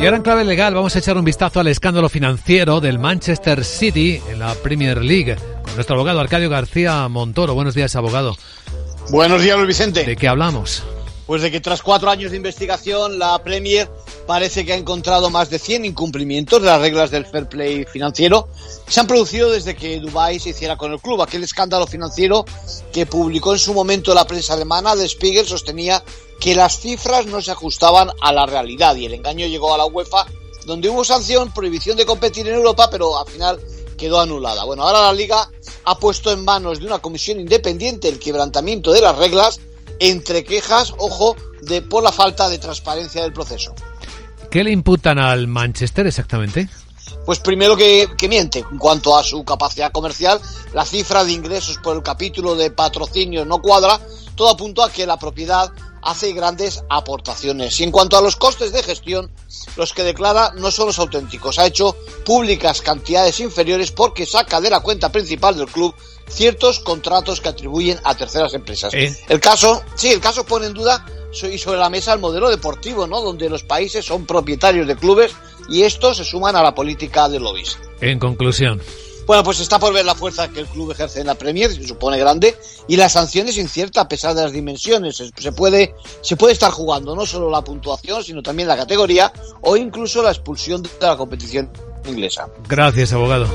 Y ahora en clave legal vamos a echar un vistazo al escándalo financiero del Manchester City en la Premier League con nuestro abogado Arcadio García Montoro. Buenos días, abogado. Buenos días, Luis Vicente. ¿De qué hablamos? Pues de que tras cuatro años de investigación, la Premier parece que ha encontrado más de 100 incumplimientos de las reglas del fair play financiero. Se han producido desde que Dubái se hiciera con el club. Aquel escándalo financiero que publicó en su momento la prensa alemana, de Spiegel, sostenía que las cifras no se ajustaban a la realidad y el engaño llegó a la UEFA, donde hubo sanción, prohibición de competir en Europa, pero al final quedó anulada. Bueno, ahora la Liga ha puesto en manos de una comisión independiente el quebrantamiento de las reglas entre quejas, ojo, de por la falta de transparencia del proceso. ¿Qué le imputan al Manchester exactamente? Pues primero que, que, miente en cuanto a su capacidad comercial, la cifra de ingresos por el capítulo de patrocinio no cuadra, todo apunta a que la propiedad hace grandes aportaciones. Y en cuanto a los costes de gestión, los que declara no son los auténticos. Ha hecho públicas cantidades inferiores porque saca de la cuenta principal del club ciertos contratos que atribuyen a terceras empresas. ¿Eh? El caso, sí, el caso pone en duda y sobre la mesa el modelo deportivo, ¿no? Donde los países son propietarios de clubes y estos se suman a la política de lobbies. En conclusión. Bueno, pues está por ver la fuerza que el club ejerce en la Premier, se supone grande, y la sanción es incierta a pesar de las dimensiones. Se puede, se puede estar jugando no solo la puntuación, sino también la categoría o incluso la expulsión de la competición inglesa. Gracias, abogado.